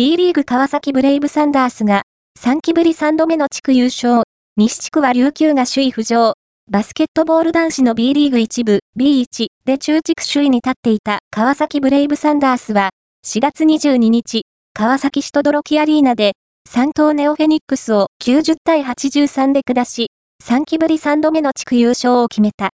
B リーグ川崎ブレイブサンダースが、3期ぶり3度目の地区優勝。西地区は琉球が首位浮上。バスケットボール男子の B リーグ1部 B1 で中地区首位に立っていた川崎ブレイブサンダースは、4月22日、川崎市とドロキアリーナで、3頭ネオフェニックスを90対83で下し、3期ぶり3度目の地区優勝を決めた。